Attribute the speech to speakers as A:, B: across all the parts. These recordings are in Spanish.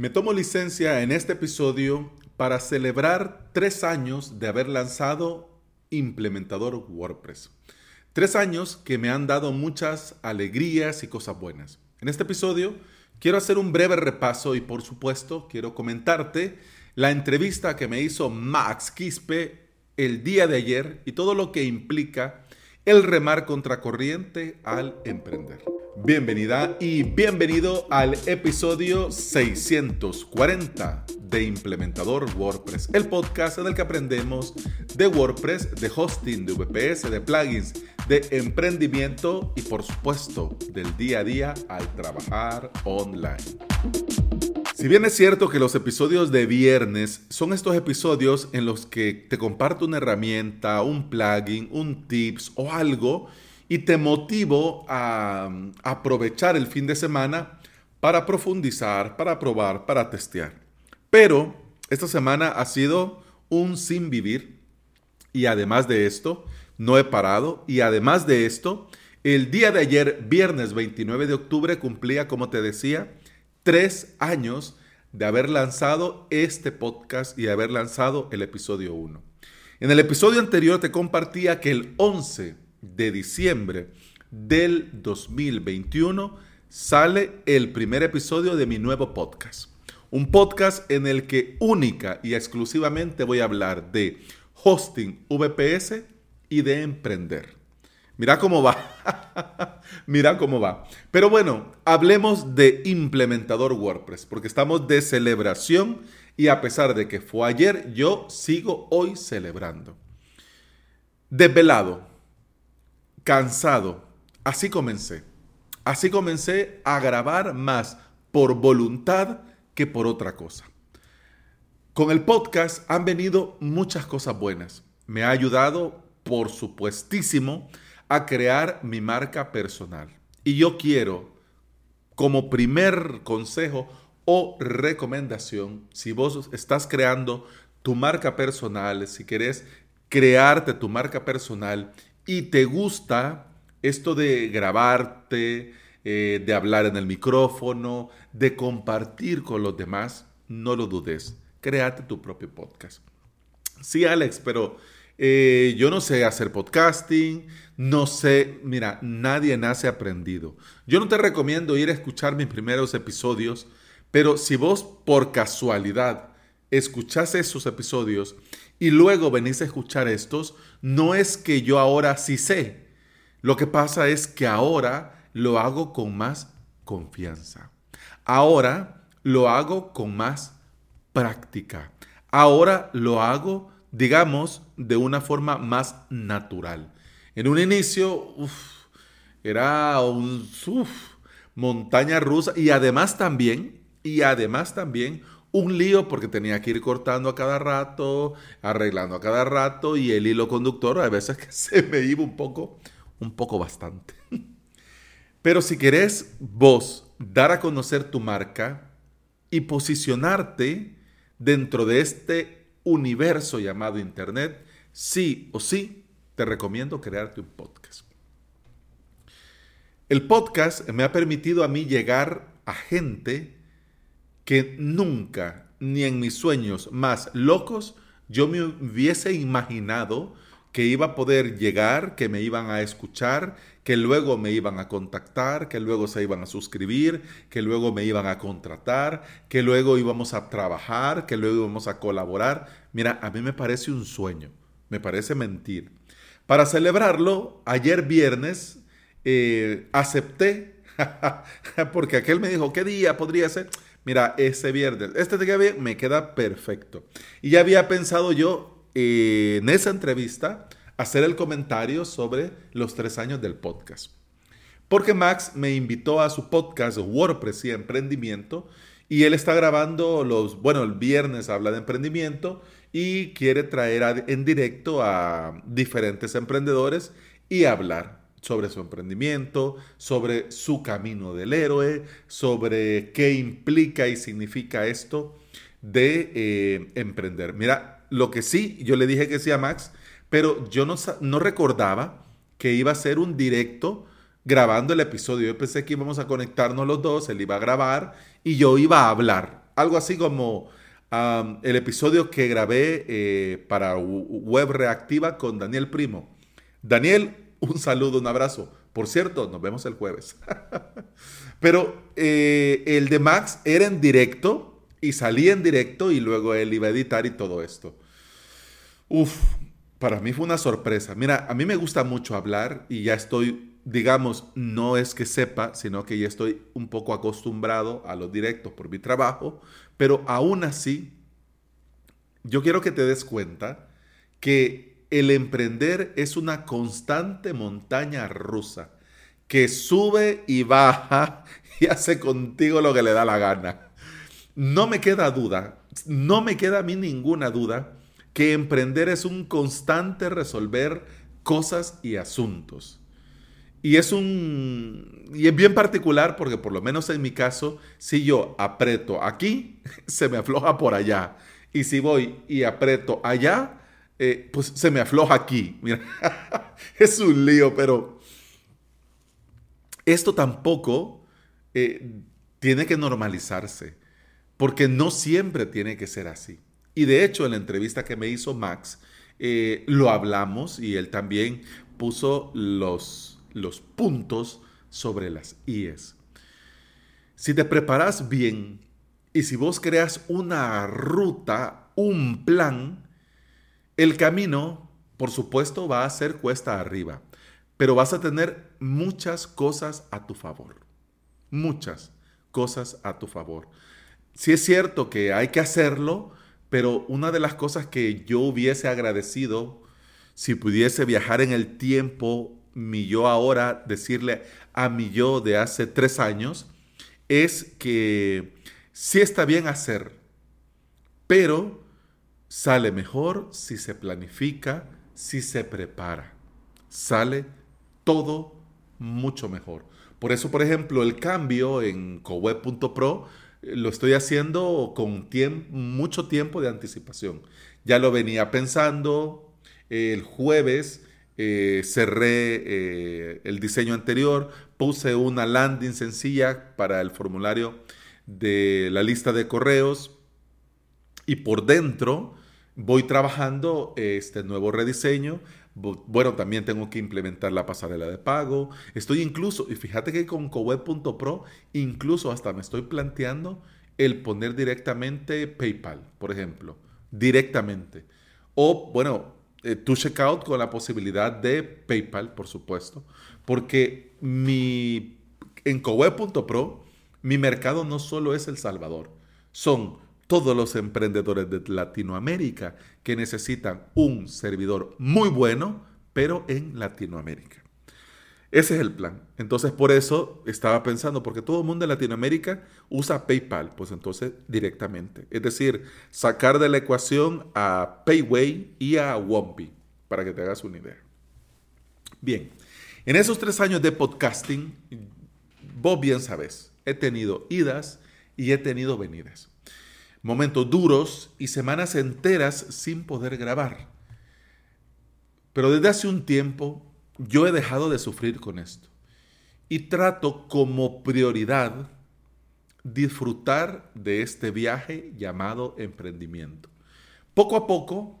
A: Me tomo licencia en este episodio para celebrar tres años de haber lanzado Implementador WordPress. Tres años que me han dado muchas alegrías y cosas buenas. En este episodio quiero hacer un breve repaso y por supuesto quiero comentarte la entrevista que me hizo Max Quispe el día de ayer y todo lo que implica el remar contracorriente al emprender. Bienvenida y bienvenido al episodio 640 de Implementador WordPress, el podcast en el que aprendemos de WordPress, de hosting, de VPS, de plugins, de emprendimiento y por supuesto del día a día al trabajar online. Si bien es cierto que los episodios de viernes son estos episodios en los que te comparto una herramienta, un plugin, un tips o algo y te motivo a, aprovechar el fin de semana para profundizar, para probar, para testear. Pero esta semana ha sido un sin vivir y además de esto, no he parado y además de esto, el día de ayer, viernes 29 de octubre, cumplía, como te decía, tres años de haber lanzado este podcast y de haber lanzado el episodio 1. En el episodio anterior te compartía que el 11 de diciembre del 2021 sale el primer episodio de mi nuevo podcast. Un podcast en el que única y exclusivamente voy a hablar de hosting VPS y de emprender. Mira cómo va. Mira cómo va. Pero bueno, hablemos de implementador WordPress, porque estamos de celebración y a pesar de que fue ayer, yo sigo hoy celebrando. Desvelado, cansado. Así comencé. Así comencé a grabar más por voluntad que por otra cosa. Con el podcast han venido muchas cosas buenas. Me ha ayudado, por supuestísimo, a crear mi marca personal. Y yo quiero, como primer consejo o recomendación, si vos estás creando tu marca personal, si querés crearte tu marca personal y te gusta esto de grabarte, eh, de hablar en el micrófono, de compartir con los demás, no lo dudes. Créate tu propio podcast. Sí, Alex, pero eh, yo no sé hacer podcasting, no sé, mira, nadie nace aprendido. Yo no te recomiendo ir a escuchar mis primeros episodios, pero si vos por casualidad escuchás esos episodios y luego venís a escuchar estos, no es que yo ahora sí sé. Lo que pasa es que ahora lo hago con más confianza. Ahora lo hago con más práctica. Ahora lo hago, digamos, de una forma más natural. En un inicio, era un montaña rusa y además también, y además también un lío porque tenía que ir cortando a cada rato, arreglando a cada rato y el hilo conductor a veces que se me iba un poco, un poco bastante. Pero si querés vos dar a conocer tu marca y posicionarte dentro de este universo llamado Internet, sí o sí, te recomiendo crearte un podcast. El podcast me ha permitido a mí llegar a gente que nunca, ni en mis sueños más locos, yo me hubiese imaginado que iba a poder llegar, que me iban a escuchar, que luego me iban a contactar, que luego se iban a suscribir, que luego me iban a contratar, que luego íbamos a trabajar, que luego íbamos a colaborar. Mira, a mí me parece un sueño, me parece mentir. Para celebrarlo, ayer viernes eh, acepté, porque aquel me dijo, ¿qué día podría ser? Mira, ese viernes, este día me queda perfecto. Y ya había pensado yo eh, en esa entrevista hacer el comentario sobre los tres años del podcast. Porque Max me invitó a su podcast WordPress y Emprendimiento y él está grabando los, bueno, el viernes habla de emprendimiento y quiere traer en directo a diferentes emprendedores y hablar sobre su emprendimiento, sobre su camino del héroe, sobre qué implica y significa esto de eh, emprender. Mira, lo que sí, yo le dije que sí a Max, pero yo no, no recordaba que iba a ser un directo grabando el episodio. Yo pensé que íbamos a conectarnos los dos, él iba a grabar y yo iba a hablar algo así como el episodio que grabé eh, para Web Reactiva con Daniel Primo. Daniel, un saludo, un abrazo. Por cierto, nos vemos el jueves. Pero eh, el de Max era en directo y salía en directo y luego él iba a editar y todo esto. Uf, para mí fue una sorpresa. Mira, a mí me gusta mucho hablar y ya estoy, digamos, no es que sepa, sino que ya estoy un poco acostumbrado a los directos por mi trabajo, pero aún así, yo quiero que te des cuenta que el emprender es una constante montaña rusa que sube y baja y hace contigo lo que le da la gana. No me queda duda, no me queda a mí ninguna duda que emprender es un constante resolver cosas y asuntos. Y es un. Y es bien particular porque, por lo menos en mi caso, si yo aprieto aquí, se me afloja por allá. Y si voy y aprieto allá, eh, pues se me afloja aquí. Mira, es un lío, pero esto tampoco eh, tiene que normalizarse, porque no siempre tiene que ser así. Y de hecho, en la entrevista que me hizo Max, eh, lo hablamos y él también puso los los puntos sobre las IES. Si te preparas bien y si vos creas una ruta, un plan, el camino, por supuesto, va a ser cuesta arriba, pero vas a tener muchas cosas a tu favor. Muchas cosas a tu favor. Si es cierto que hay que hacerlo, pero una de las cosas que yo hubiese agradecido si pudiese viajar en el tiempo mi yo ahora, decirle a mi yo de hace tres años, es que sí está bien hacer, pero sale mejor si se planifica, si se prepara. Sale todo mucho mejor. Por eso, por ejemplo, el cambio en coweb.pro eh, lo estoy haciendo con mucho tiempo de anticipación. Ya lo venía pensando el jueves eh, cerré eh, el diseño anterior, puse una landing sencilla para el formulario de la lista de correos y por dentro voy trabajando este nuevo rediseño. Bueno, también tengo que implementar la pasarela de pago. Estoy incluso, y fíjate que con coweb.pro, incluso hasta me estoy planteando el poner directamente PayPal, por ejemplo, directamente. O, bueno, eh, tu checkout con la posibilidad de PayPal, por supuesto, porque mi, en coweb.pro mi mercado no solo es El Salvador, son todos los emprendedores de Latinoamérica que necesitan un servidor muy bueno, pero en Latinoamérica. Ese es el plan. Entonces, por eso estaba pensando, porque todo el mundo en Latinoamérica usa PayPal, pues entonces directamente. Es decir, sacar de la ecuación a Payway y a Wompy, para que te hagas una idea. Bien, en esos tres años de podcasting, vos bien sabes, he tenido idas y he tenido venidas. Momentos duros y semanas enteras sin poder grabar. Pero desde hace un tiempo yo he dejado de sufrir con esto y trato como prioridad disfrutar de este viaje llamado emprendimiento. Poco a poco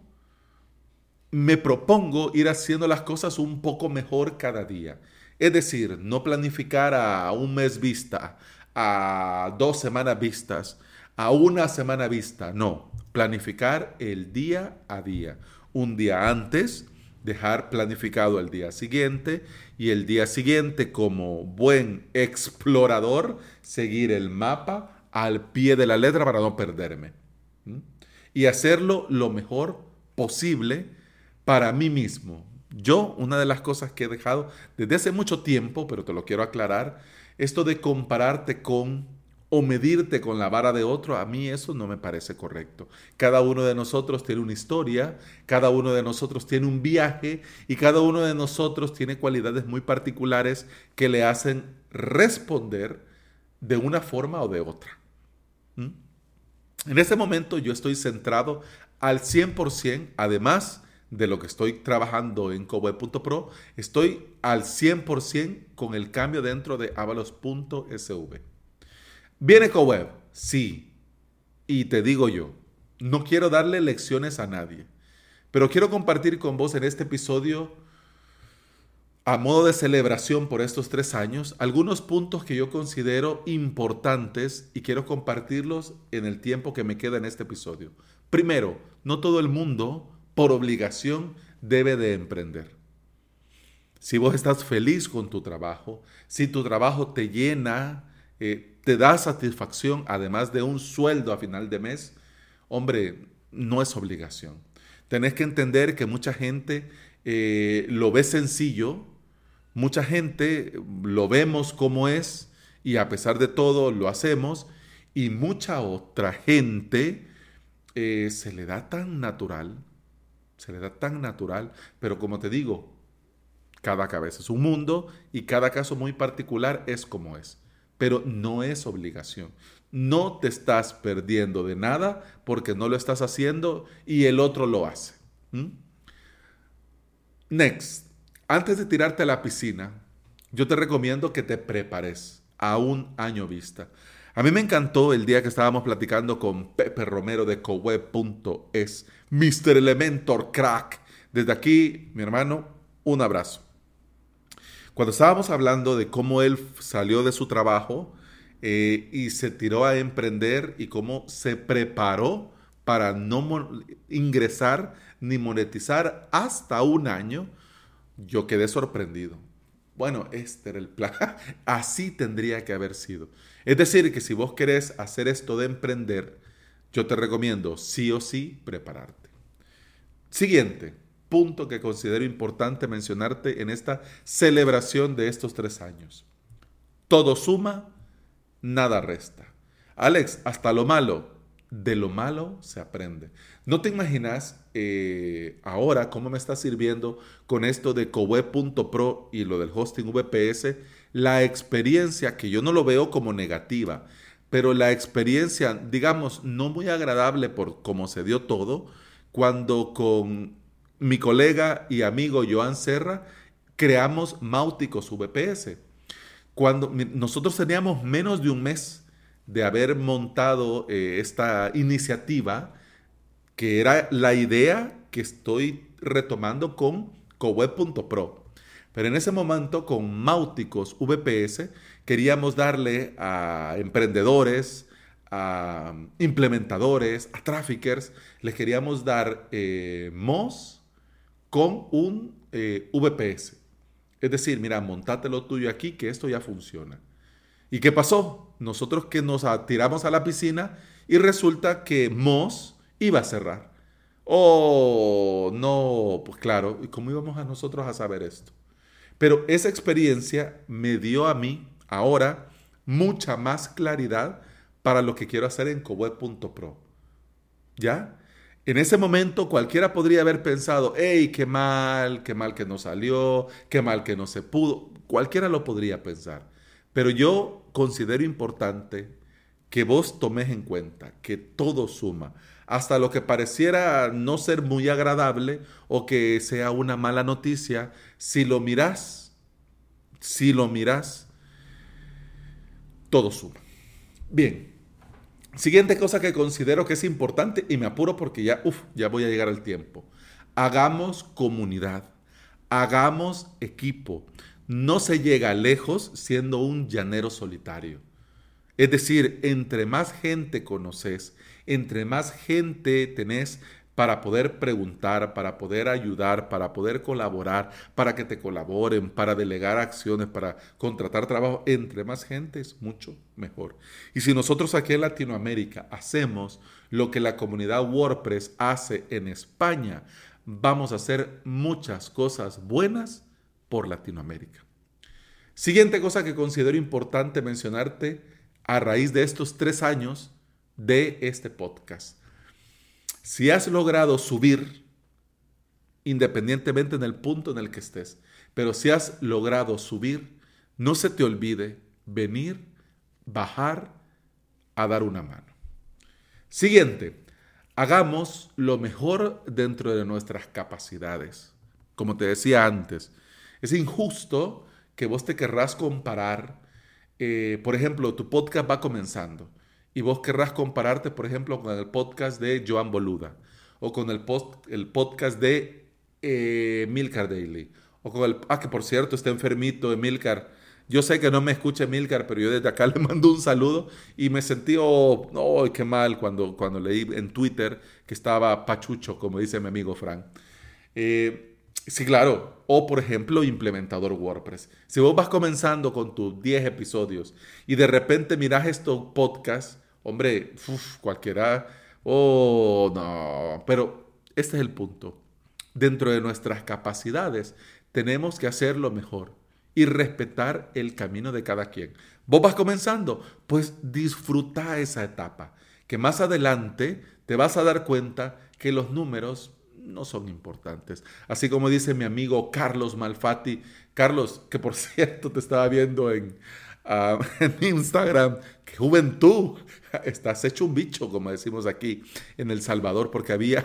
A: me propongo ir haciendo las cosas un poco mejor cada día. Es decir, no planificar a un mes vista, a dos semanas vistas, a una semana vista. No, planificar el día a día. Un día antes, dejar planificado el día siguiente y el día siguiente como buen explorador seguir el mapa al pie de la letra para no perderme. Y hacerlo lo mejor posible para mí mismo. Yo, una de las cosas que he dejado desde hace mucho tiempo, pero te lo quiero aclarar, esto de compararte con o medirte con la vara de otro, a mí eso no me parece correcto. Cada uno de nosotros tiene una historia, cada uno de nosotros tiene un viaje y cada uno de nosotros tiene cualidades muy particulares que le hacen responder de una forma o de otra. ¿Mm? En este momento yo estoy centrado al 100%, además de lo que estoy trabajando en coweb.pro, estoy al 100% con el cambio dentro de avalos.sv. ¿Viene CoWeb? Sí. y te digo yo, no quiero darle lecciones a nadie, pero quiero compartir con vos en este episodio, a modo de celebración por estos tres años, algunos puntos que yo considero importantes y quiero compartirlos en el tiempo que me queda en este episodio. Primero, no todo el mundo, por obligación, debe de emprender. Si vos estás feliz con tu trabajo, si tu trabajo te llena, eh, te da satisfacción, además de un sueldo a final de mes, hombre, no es obligación. Tenés que entender que mucha gente eh, lo ve sencillo, mucha gente lo vemos como es y a pesar de todo lo hacemos y mucha otra gente eh, se le da tan natural, se le da tan natural, pero como te digo, cada cabeza es un mundo y cada caso muy particular es como es, pero no es obligación. No te estás perdiendo de nada porque no lo estás haciendo y el otro lo hace. Next, antes de tirarte a la piscina, yo te recomiendo que te prepares a un año vista. A mí me encantó el día que estábamos platicando con Pepe Romero de coweb.es, Mr. Elementor Crack. Desde aquí, mi hermano, un abrazo. Cuando estábamos hablando de cómo él salió de su trabajo eh, y se tiró a emprender y cómo se preparó para no ingresar ni monetizar hasta un año, yo quedé sorprendido. Bueno, este era el plan. Así tendría que haber sido. Es decir, que si vos querés hacer esto de emprender, yo te recomiendo sí o sí prepararte. Siguiente, punto que considero importante mencionarte en esta celebración de estos tres años. Todo suma, nada resta. Alex, hasta lo malo, de lo malo se aprende. No te imaginas eh, ahora cómo me está sirviendo con esto de coweb.pro y lo del hosting VPS, la experiencia que yo no lo veo como negativa, pero la experiencia, digamos, no muy agradable por cómo se dio todo, cuando con mi colega y amigo Joan Serra creamos Máuticos VPS. Cuando nosotros teníamos menos de un mes de haber montado eh, esta iniciativa, que era la idea que estoy retomando con coweb.pro. Pero en ese momento, con Máuticos VPS, queríamos darle a emprendedores, a implementadores, a traffickers, les queríamos dar eh, MOS, con un eh, VPS. Es decir, mira, montate lo tuyo aquí, que esto ya funciona. ¿Y qué pasó? Nosotros que nos tiramos a la piscina y resulta que Moss iba a cerrar. Oh, no, pues claro, ¿y cómo íbamos a nosotros a saber esto? Pero esa experiencia me dio a mí ahora mucha más claridad para lo que quiero hacer en coweb.pro. ¿Ya? En ese momento cualquiera podría haber pensado, hey, qué mal, qué mal que no salió, qué mal que no se pudo. Cualquiera lo podría pensar. Pero yo considero importante que vos tomes en cuenta que todo suma, hasta lo que pareciera no ser muy agradable o que sea una mala noticia, si lo miras, si lo miras, todo suma. Bien, Siguiente cosa que considero que es importante y me apuro porque ya, ya voy a llegar al tiempo. Hagamos comunidad, hagamos equipo. No se llega lejos siendo un llanero solitario. Es decir, entre más gente conoces, entre más gente tenés para poder preguntar, para poder ayudar, para poder colaborar, para que te colaboren, para delegar acciones, para contratar trabajo, entre más gente es mucho mejor. Y si nosotros aquí en Latinoamérica hacemos lo que la comunidad WordPress hace en España, vamos a hacer muchas cosas buenas por Latinoamérica. Siguiente cosa que considero importante mencionarte a raíz de estos tres años de este podcast si has logrado subir, independientemente en el punto en el que estés, pero si has logrado subir, no se te olvide venir, bajar, a dar una mano. Siguiente, hagamos lo mejor dentro de nuestras capacidades. Como te decía antes, es injusto que vos te querrás comparar. Eh, por ejemplo, tu podcast va comenzando y vos querrás compararte, por ejemplo, con el podcast de Joan Boluda o con el, post, el podcast de eh, Milcar Daily o con el... Ah, que por cierto está enfermito Milcar. Yo sé que no me escucha Milcar, pero yo desde acá le mando un saludo y me sentí, oh, oh, qué mal cuando, cuando leí en Twitter que estaba pachucho, como dice mi amigo Frank. Eh, Sí, claro. O, por ejemplo, implementador WordPress. Si vos vas comenzando con tus 10 episodios y de repente miras estos podcasts, hombre, cualquiera, oh, no. Pero este es el punto. Dentro de nuestras capacidades, tenemos que hacerlo mejor y respetar el camino de cada quien. Vos vas comenzando, pues disfruta esa etapa, que más adelante te vas a dar cuenta que los números no son importantes. Así como dice mi amigo Carlos Malfatti, Carlos, que por cierto te estaba viendo en, ah, Instagram, juventud, estás hecho un bicho, como decimos aquí en El Salvador, porque había,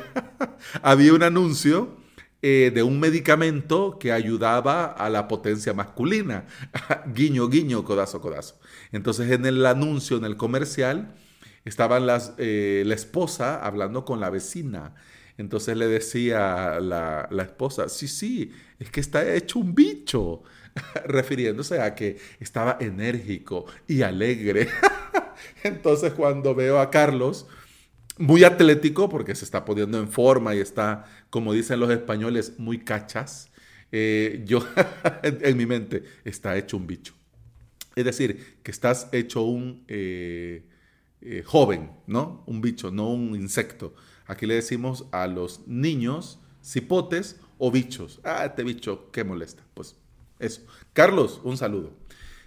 A: había un anuncio eh, de un medicamento que ayudaba a la potencia masculina. guiño, guiño, codazo, codazo. Entonces en el anuncio, en el comercial, estaban las, eh, la esposa hablando con la vecina entonces le decía la, la esposa, sí, sí, es que está hecho un bicho, refiriéndose a que estaba enérgico y alegre. Entonces cuando veo a Carlos, muy atlético, porque se está poniendo en forma y está, como dicen los españoles, muy cachas, eh, yo en, mi mente está hecho un bicho. Es decir, que estás hecho un eh, eh, joven, ¿no? Un bicho, no un insecto. Aquí le decimos a los niños cipotes o bichos. Ah, este bicho, qué molesta. Pues eso. Carlos, un saludo.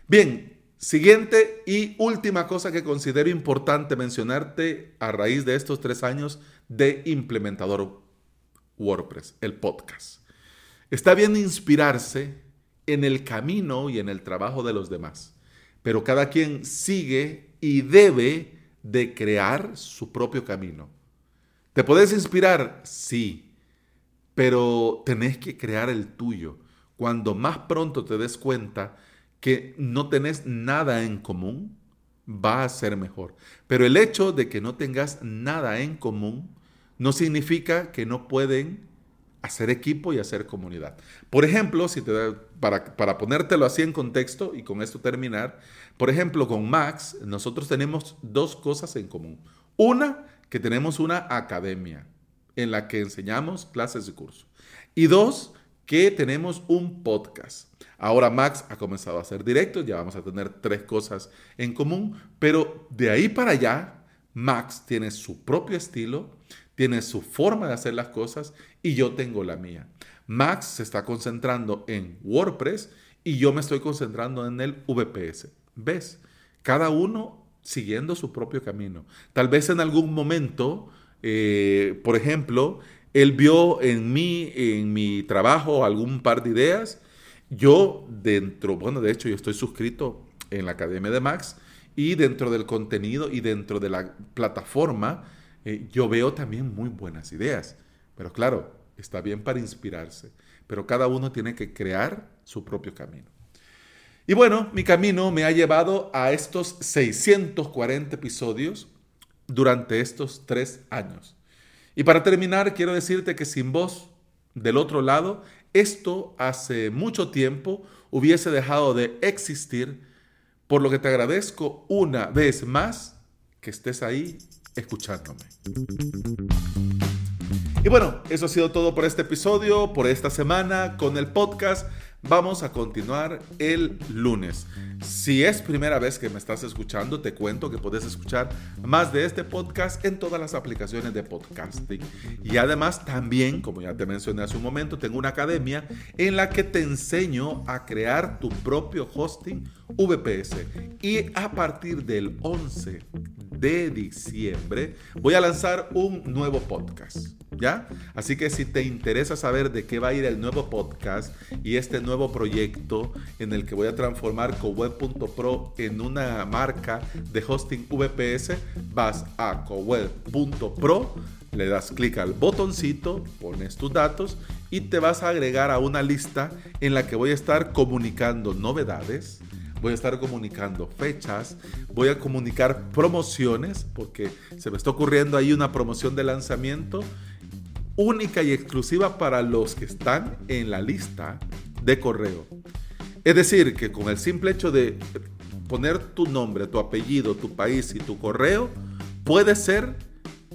A: Bien, siguiente y última cosa que considero importante mencionarte a raíz de estos tres años de implementador WordPress, el podcast. Está bien inspirarse en el camino y en el trabajo de los demás, pero cada quien sigue y debe de crear su propio camino. ¿Te puedes inspirar? Sí, pero tenés que crear el tuyo. Cuando más pronto te des cuenta que no tenés nada en común, va a ser mejor. Pero el hecho de que no tengas nada en común no significa que no pueden hacer equipo y hacer comunidad. Por ejemplo, si te para, para ponértelo así en contexto y con esto terminar, por ejemplo, con Max, nosotros tenemos dos cosas en común. Una, que tenemos una academia en la que enseñamos clases de curso. Y dos, que tenemos un podcast. Ahora Max ha comenzado a hacer directos, ya vamos a tener tres cosas en común, pero de ahí para allá, Max tiene su propio estilo, tiene su forma de hacer las cosas y yo tengo la mía. Max se está concentrando en WordPress y yo me estoy concentrando en el VPS. ¿Ves? Cada uno siguiendo su propio camino. Tal vez en algún momento, eh, por ejemplo, él vio en mí, en mi trabajo, algún par de ideas. Yo dentro, bueno, de hecho yo estoy suscrito en la Academia de Max y dentro del contenido y dentro de la plataforma, eh, yo veo también muy buenas ideas. Pero claro, está bien para inspirarse, pero cada uno tiene que crear su propio camino. Y bueno, mi camino me ha llevado a estos 640 episodios durante estos tres años. Y para terminar, quiero decirte que sin vos del otro lado, esto hace mucho tiempo hubiese dejado de existir, por lo que te agradezco una vez más que estés ahí escuchándome. Y bueno, eso ha sido todo por este episodio, por esta semana con el podcast. Vamos a continuar el lunes. Si es primera vez que me estás escuchando, te cuento que puedes escuchar más de este podcast en todas las aplicaciones de podcasting. Y además también, como ya te mencioné hace un momento, tengo una academia en la que te enseño a crear tu propio hosting VPS. Y a partir del 11 de diciembre voy a lanzar un nuevo podcast. ¿Ya? Así que si te interesa saber de qué va a ir el nuevo podcast y este nuevo proyecto en el que voy a transformar coweb.pro en una marca de hosting VPS, vas a coweb.pro, le das clic al botoncito, pones tus datos y te vas a agregar a una lista en la que voy a estar comunicando novedades, voy a estar comunicando fechas, voy a comunicar promociones, porque se me está ocurriendo ahí una promoción de lanzamiento única y exclusiva para los que están en la lista de correo. Es decir, que con el simple hecho de poner tu nombre, tu apellido, tu país y tu correo, puede ser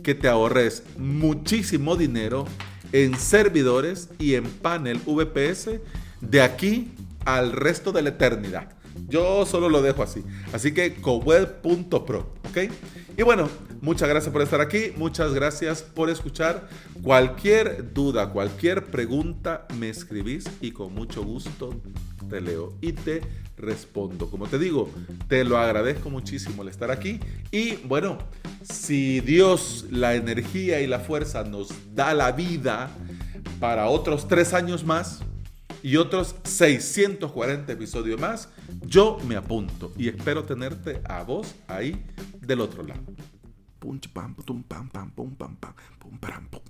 A: que te ahorres muchísimo dinero en servidores y en panel VPS de aquí al resto de la eternidad. Yo solo lo dejo así. Así que coweb.pro, ¿ok? Y bueno, muchas gracias por estar aquí, muchas gracias por escuchar. Cualquier duda, cualquier pregunta, me escribís y con mucho gusto te leo y te respondo. Como te digo, te lo agradezco muchísimo el estar aquí. Y bueno, si Dios, la energía y la fuerza nos da la vida para otros tres años más y otros 640 episodios más, yo me apunto y espero tenerte a vos ahí del otro lado. Pum, pam, pum, pam, pam, pum, pam, pam, pum, pam, pum,